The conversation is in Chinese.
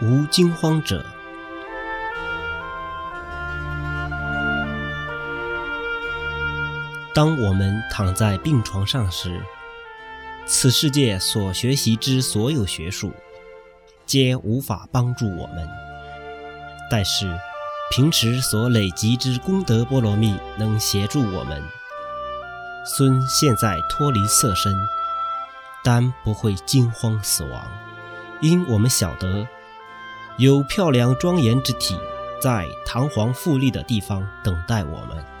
无惊慌者。当我们躺在病床上时，此世界所学习之所有学术，皆无法帮助我们。但是，平时所累积之功德波罗蜜能协助我们。孙现在脱离色身，但不会惊慌死亡，因我们晓得，有漂亮庄严之体在堂皇富丽的地方等待我们。